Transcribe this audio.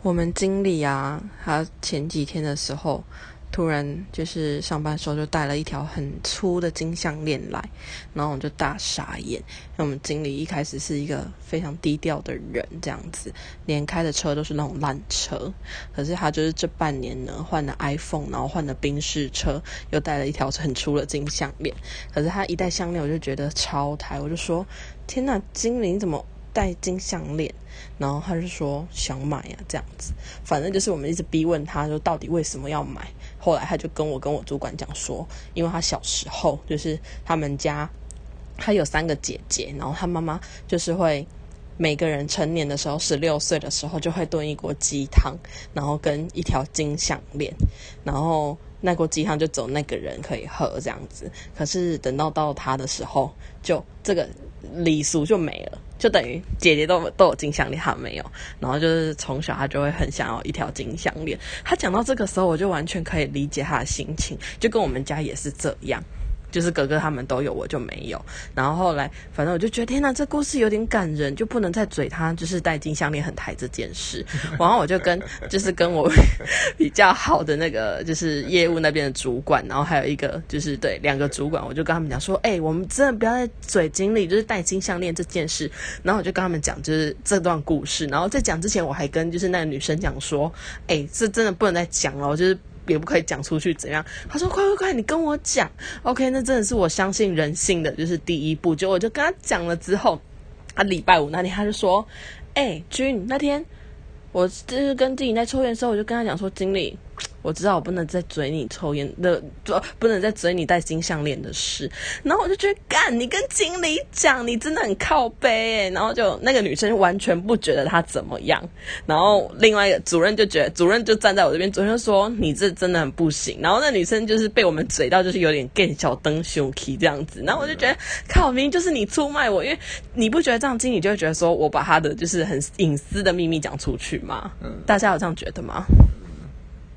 我们经理啊，他前几天的时候，突然就是上班时候就带了一条很粗的金项链来，然后我就大傻眼。因为我们经理一开始是一个非常低调的人，这样子，连开的车都是那种烂车。可是他就是这半年呢，换了 iPhone，然后换了宾士车，又带了一条很粗的金项链。可是他一戴项链，我就觉得超台，我就说：天呐，经理怎么？戴金项链，然后他就说想买呀，这样子，反正就是我们一直逼问他，说到底为什么要买。后来他就跟我跟我主管讲说，因为他小时候就是他们家他有三个姐姐，然后他妈妈就是会每个人成年的时候，十六岁的时候就会炖一锅鸡汤，然后跟一条金项链，然后那锅鸡汤就走那个人可以喝这样子。可是等到到他的时候，就这个礼俗就没了。就等于姐姐都都有金项链，她没有。然后就是从小她就会很想要一条金项链。她讲到这个时候，我就完全可以理解她的心情，就跟我们家也是这样。就是哥哥他们都有，我就没有。然后后来，反正我就觉得天哪，这故事有点感人，就不能再嘴他就是戴金项链很抬这件事。然后我就跟就是跟我比较好的那个就是业务那边的主管，然后还有一个就是对两个主管，我就跟他们讲说，哎，我们真的不要再嘴经理就是戴金项链这件事。然后我就跟他们讲就是这段故事。然后在讲之前，我还跟就是那个女生讲说，哎，这真的不能再讲了，就是。也不可以讲出去怎样？他说：“快快快，你跟我讲。”OK，那真的是我相信人性的就是第一步。就我就跟他讲了之后，他礼拜五那天他就说：“哎，君，那天我就是跟经理在抽烟的时候，我就跟他讲说，经理。”我知道我不能再嘴你抽烟的，不不能再嘴你戴金项链的事。然后我就觉得，干，你跟经理讲，你真的很靠背哎。然后就那个女生完全不觉得她怎么样。然后另外一个主任就觉得，主任就站在我这边，主任说你这真的很不行。然后那女生就是被我们嘴到，就是有点更小灯羞气这样子。然后我就觉得，靠，明明就是你出卖我，因为你不觉得这样经理就会觉得说我把他的就是很隐私的秘密讲出去吗？大家有这样觉得吗？